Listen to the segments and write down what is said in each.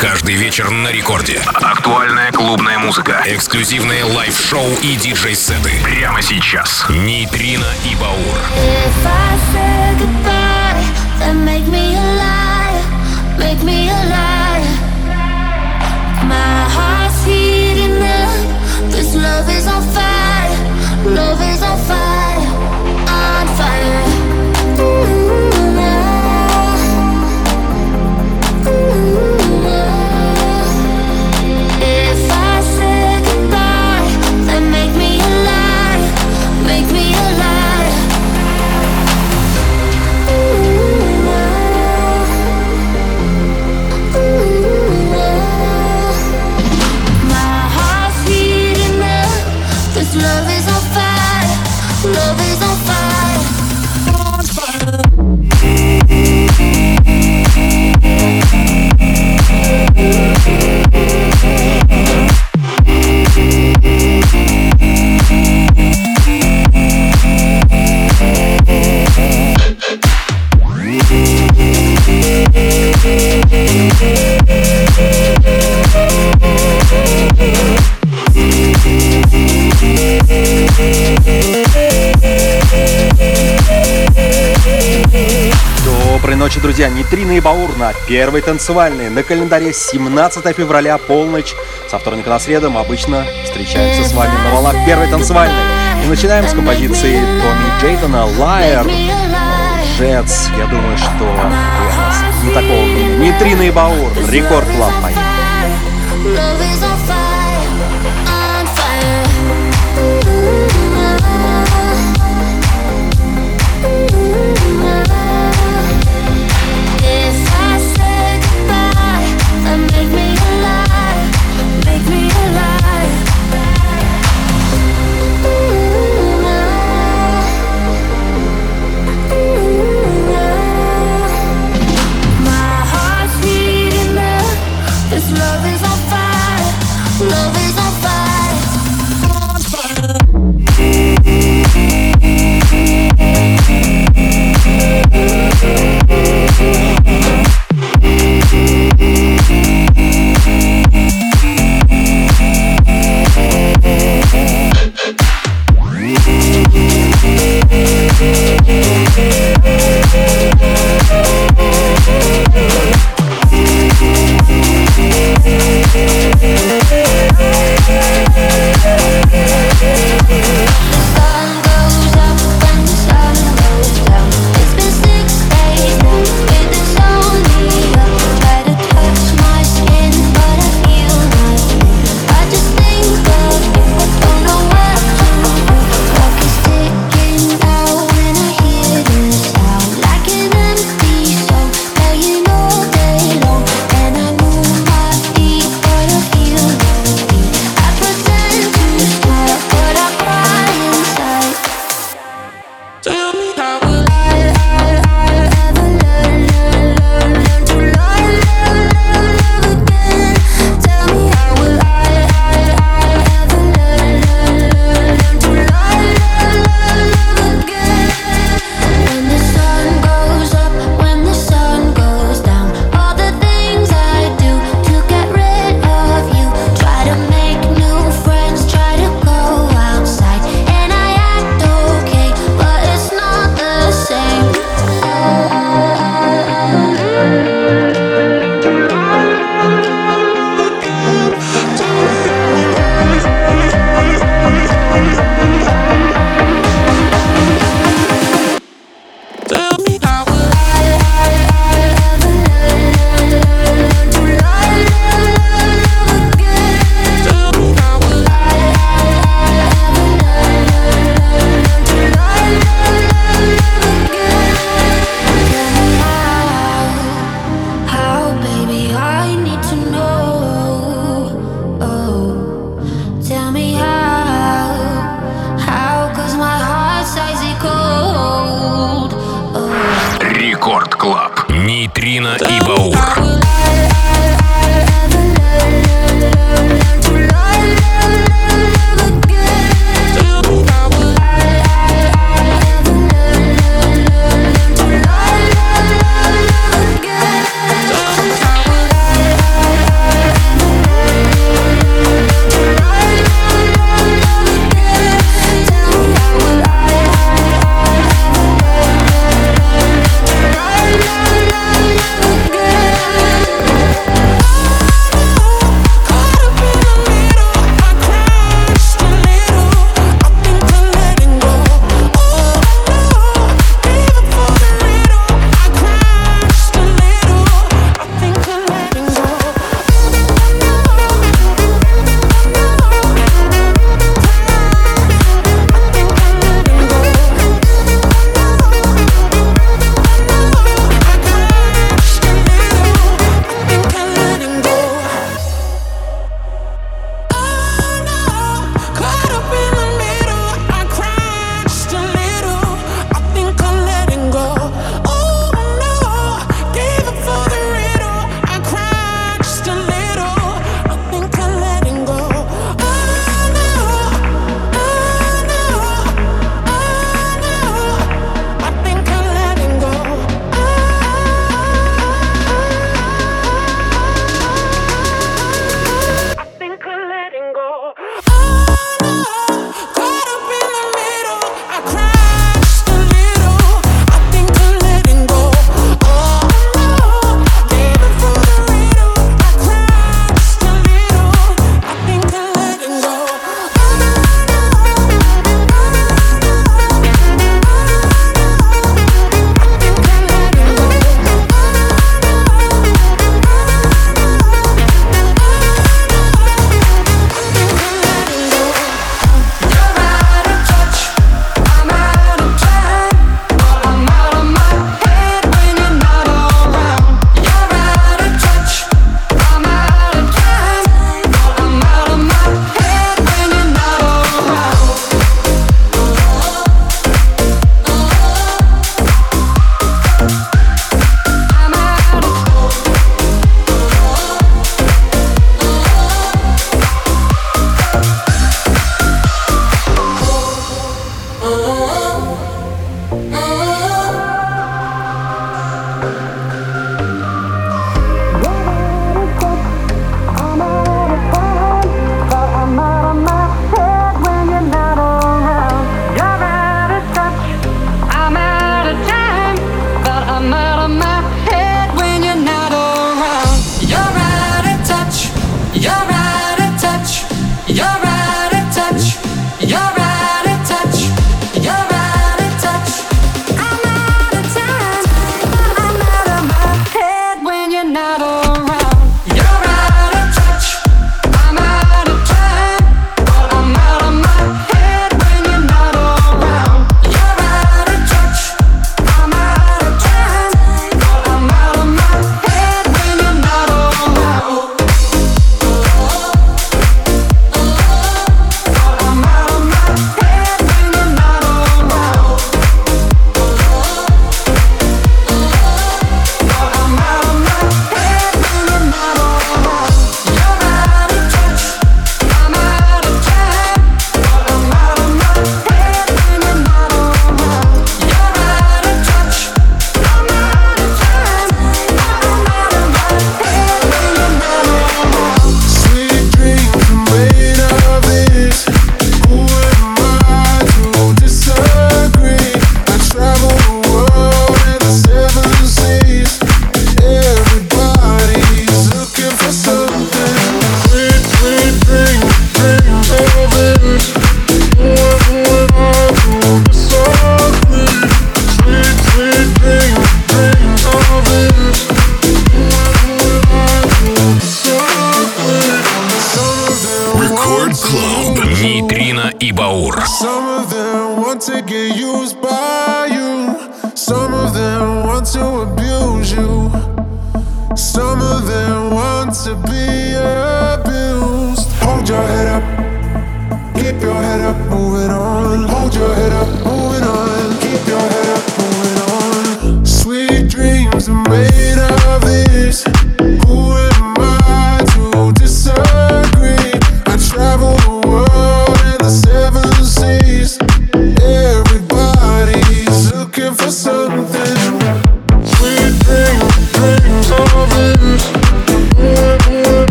Каждый вечер на рекорде. Актуальная клубная музыка. Эксклюзивные live-шоу и диджей-сеты. Прямо сейчас. Нейтрино и Баур. Love ночи, друзья. Нейтрино и Баур на первой танцевальной. На календаре 17 февраля, полночь. Со вторника на среду мы обычно встречаемся с вами на волнах первой танцевальной. И начинаем с композиции Томми Джейтона «Liar». Жец, я думаю, что не такого мнения. Нейтрино и Баур, Record Club, поехали.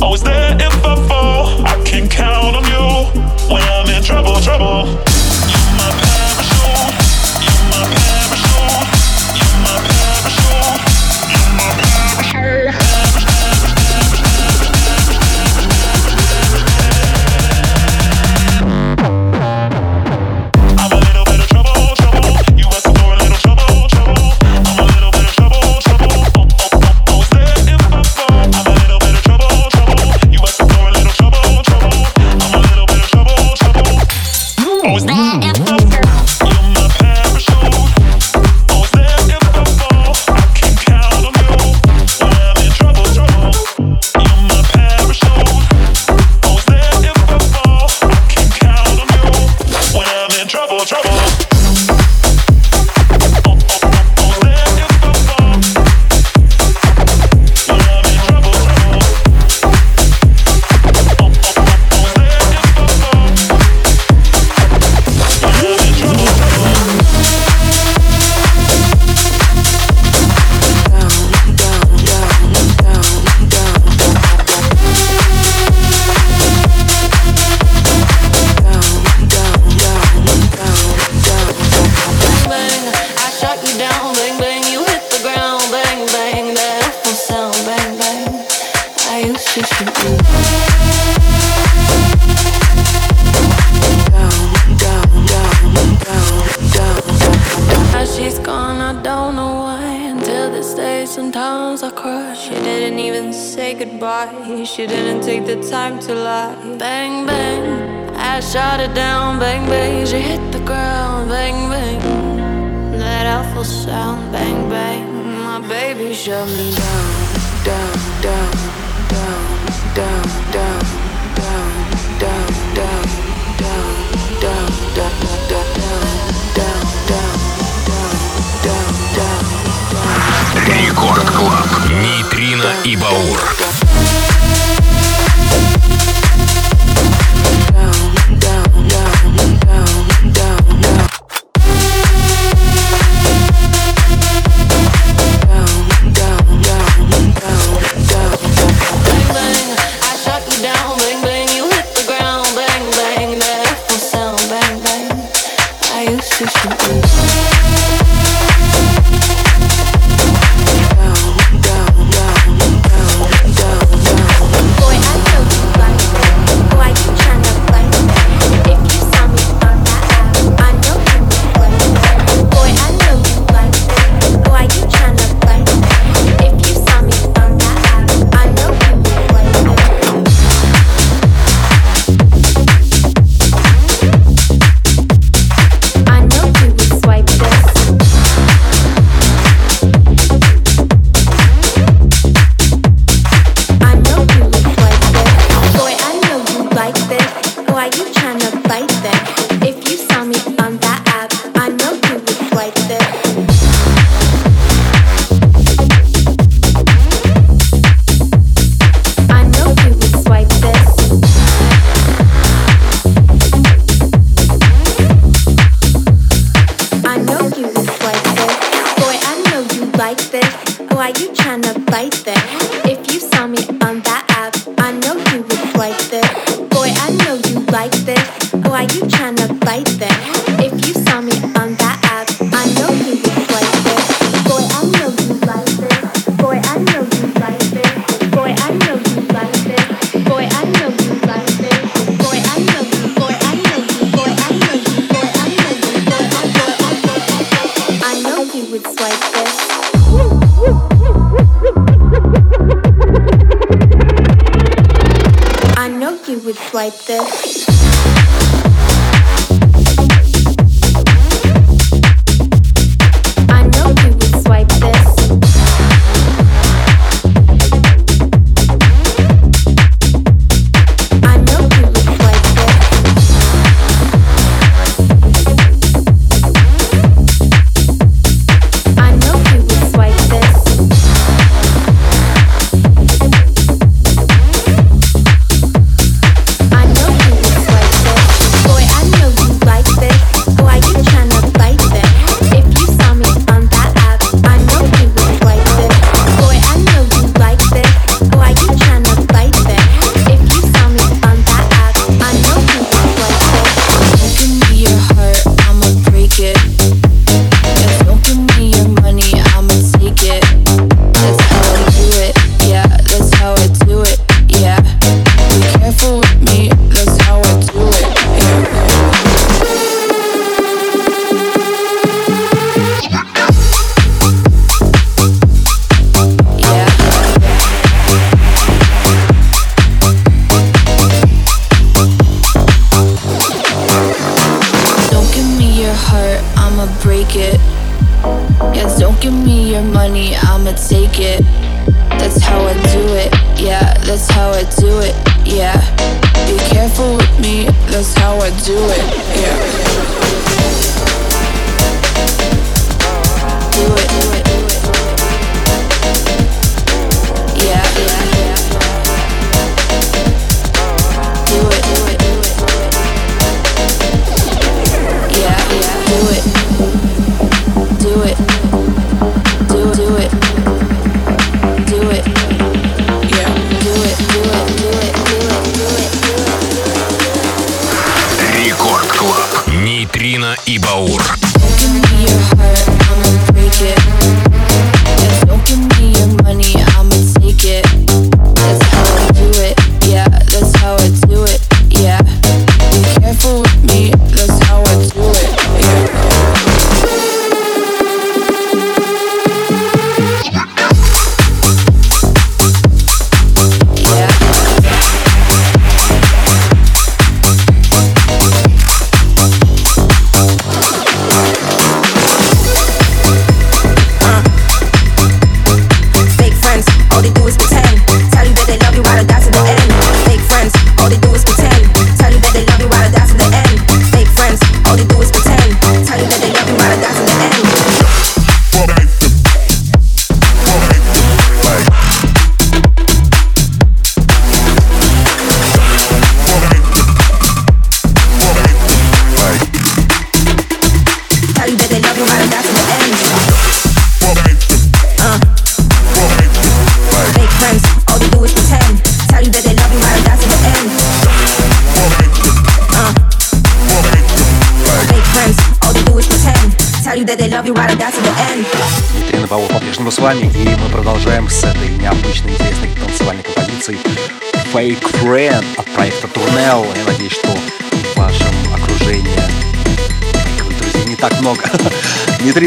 Always there. say goodbye. She didn't take the time to lie. Bang, bang, I shot it down. Bang, bang, she hit the ground. Bang, bang, that awful sound. Bang, bang, my baby shut me down, down, down, down, down, down. Рекорд Клаб. Нейтрино и Баур.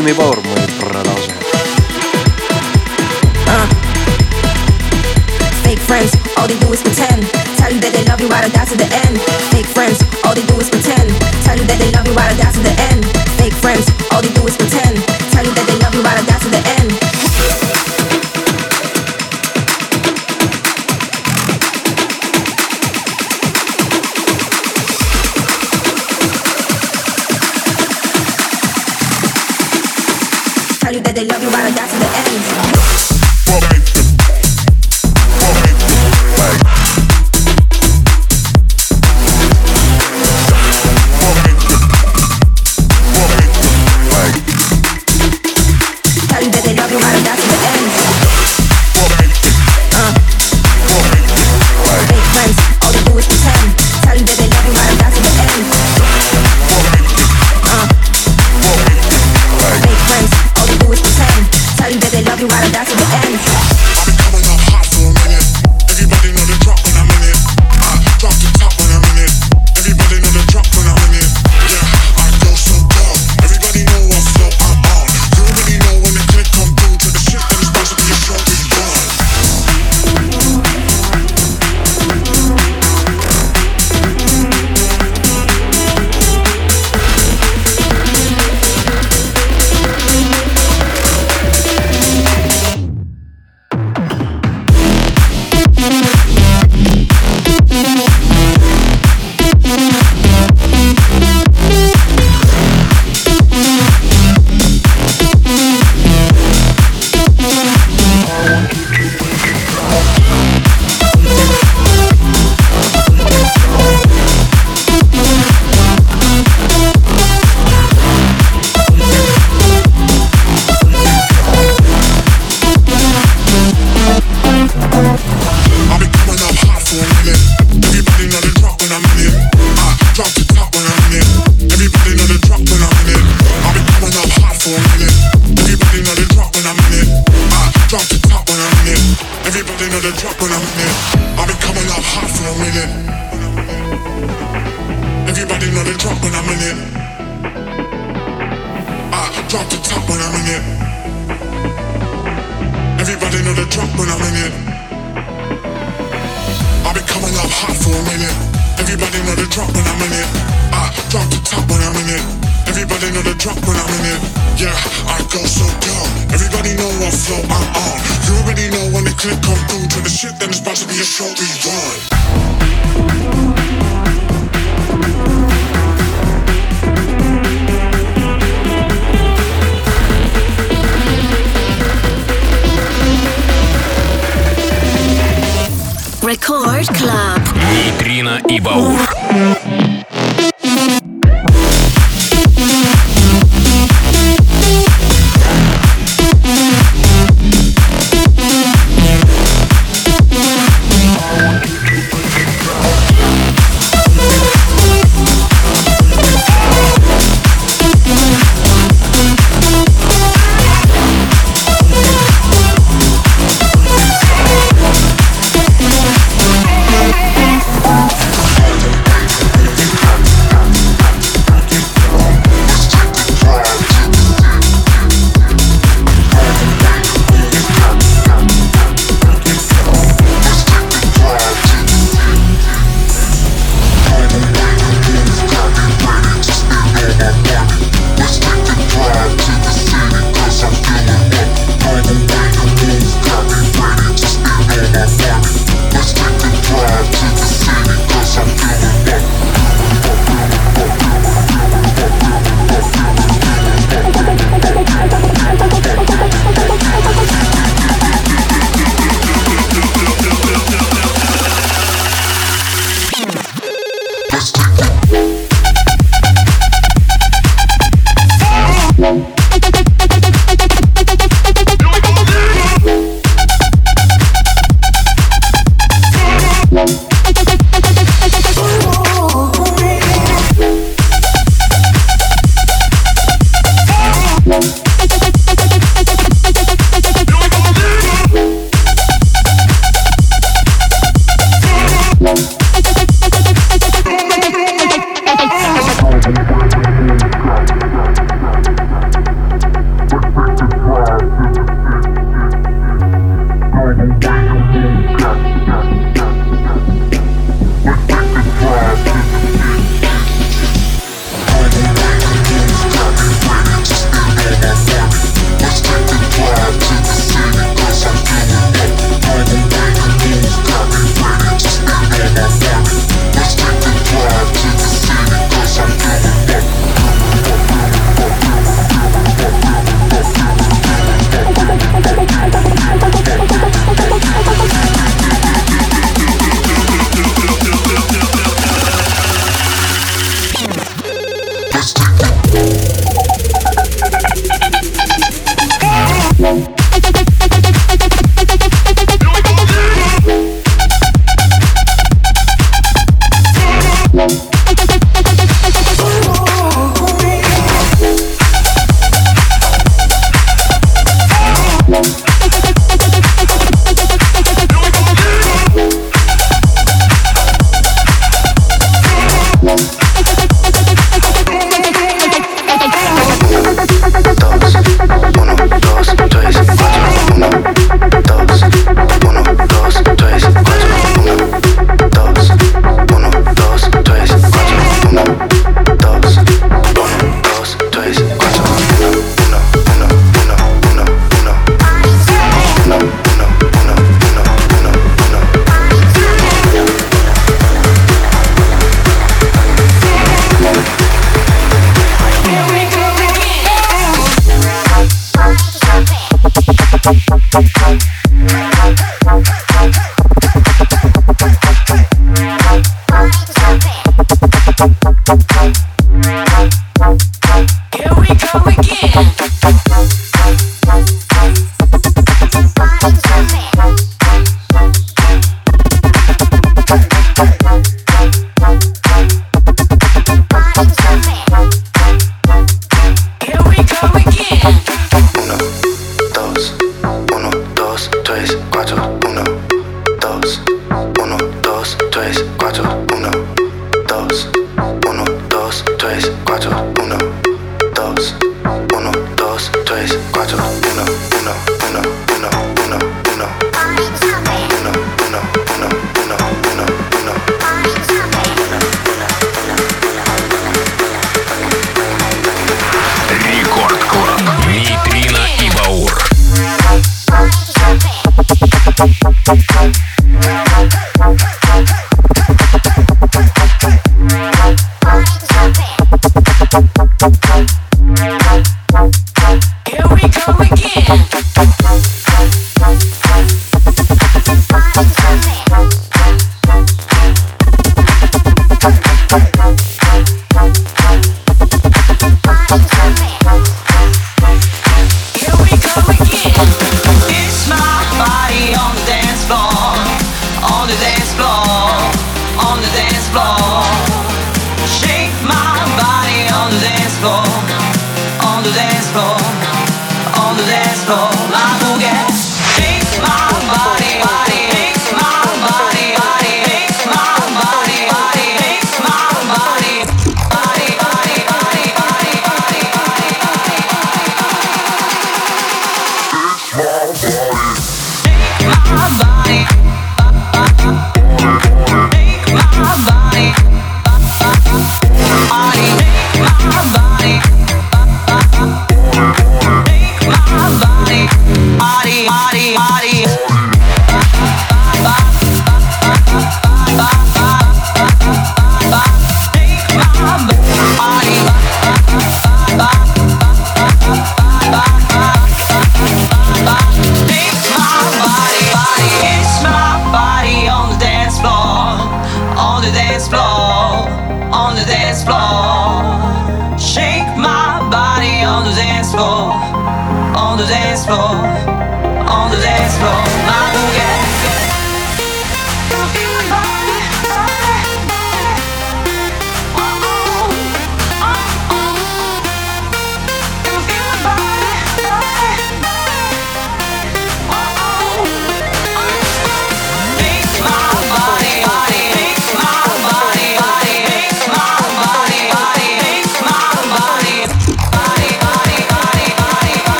Irene Everybody know the drop when I'm in it. I've been coming up hot for a minute. Everybody know the drop when I'm in it. I drop the top when I'm in it. Everybody know the drop when I'm in it. Yeah, I go so dumb. Everybody know what flow I'm on. You already know when the click come through to the shit, then it's about to be a show run. Рекорд Club. Нейтрино и Баур. one.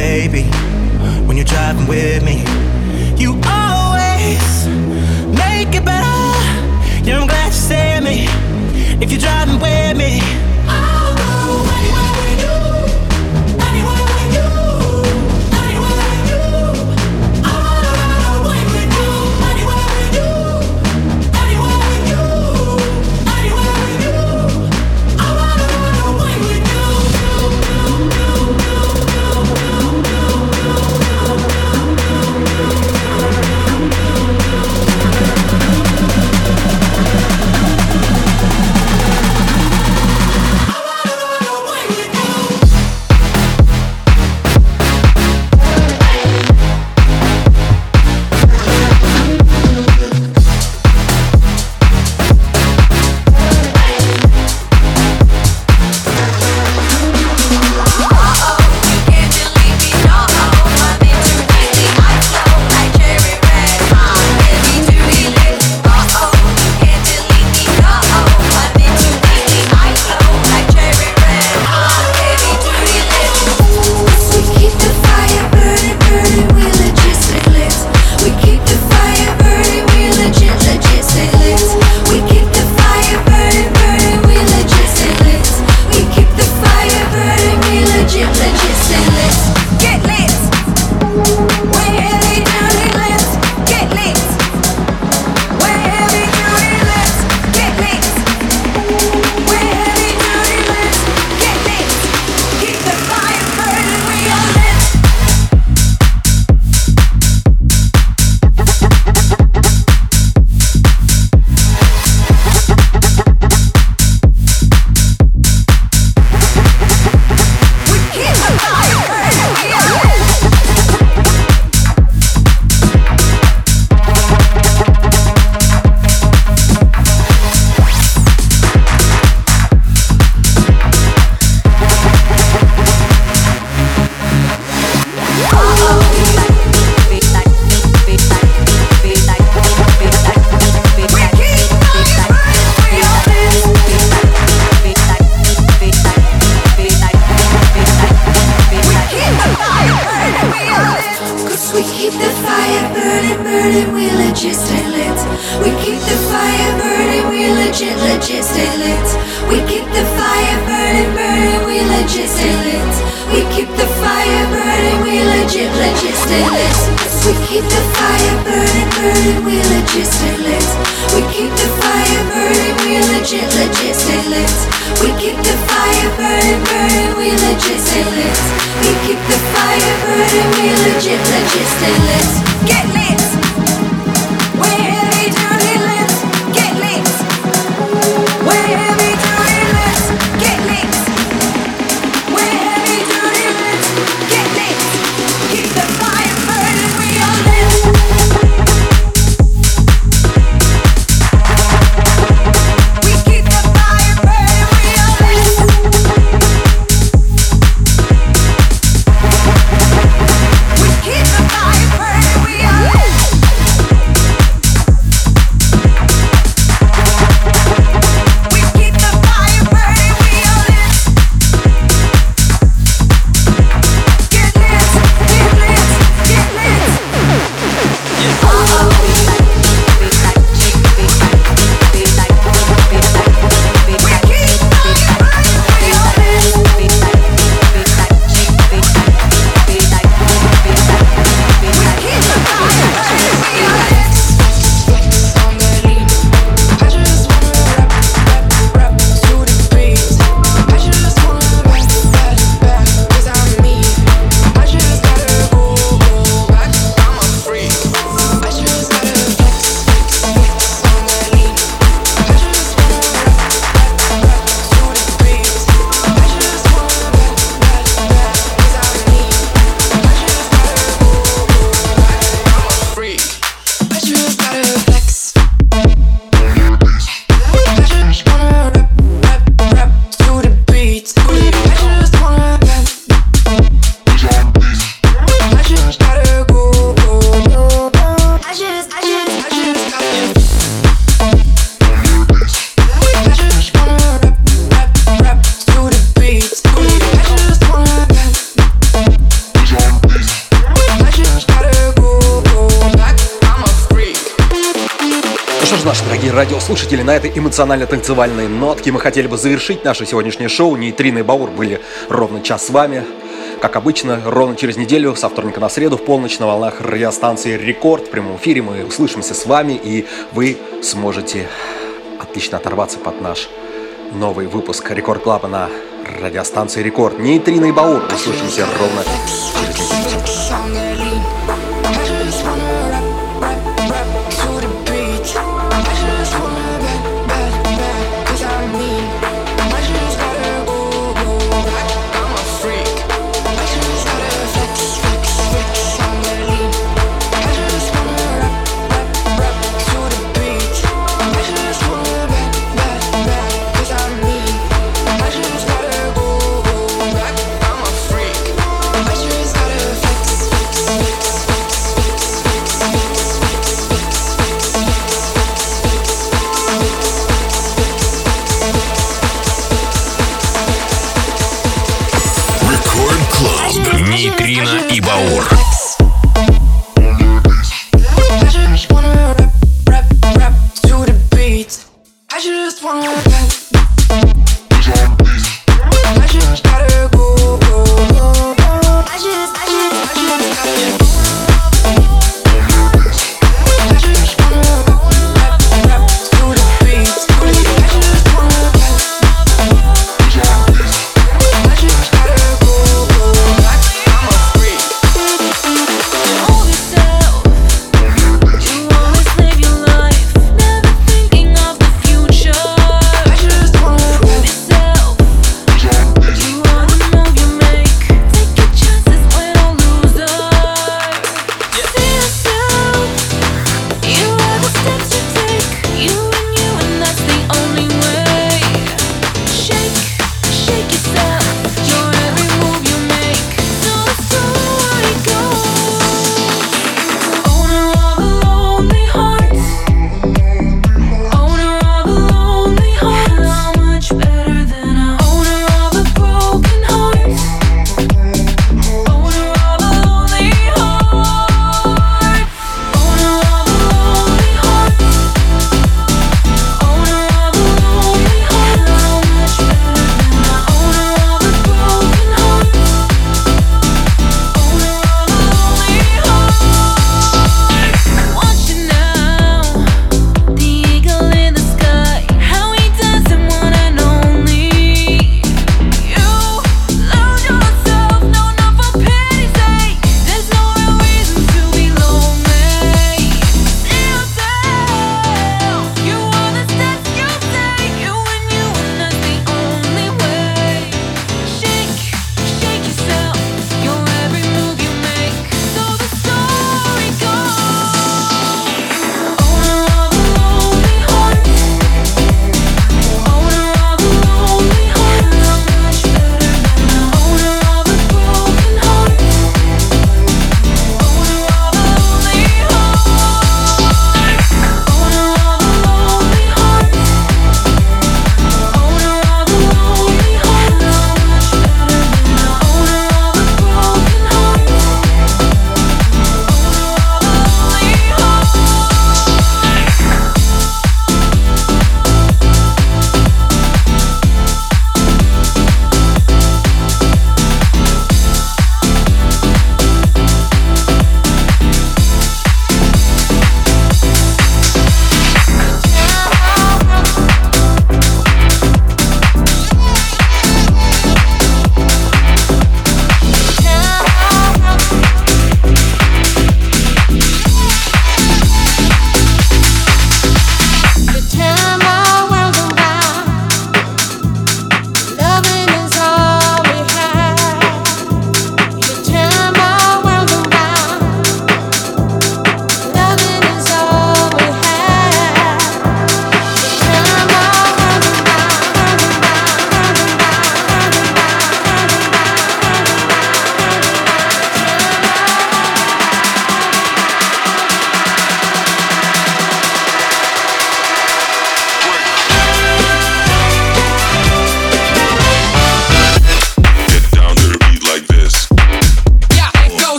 baby, when you're driving with me. You always make it better. Yeah, I'm glad you saved me. If you're driving with me. эмоционально-танцевальной нотки мы хотели бы завершить наше сегодняшнее шоу. Нейтрино и Баур были ровно час с вами. Как обычно, ровно через неделю, со вторника на среду, в полночь на волнах радиостанции «Рекорд» в прямом эфире мы услышимся с вами, и вы сможете отлично оторваться под наш новый выпуск «Рекорд Клаба» на радиостанции «Рекорд». Нейтрино и Баур. Услышимся ровно через неделю.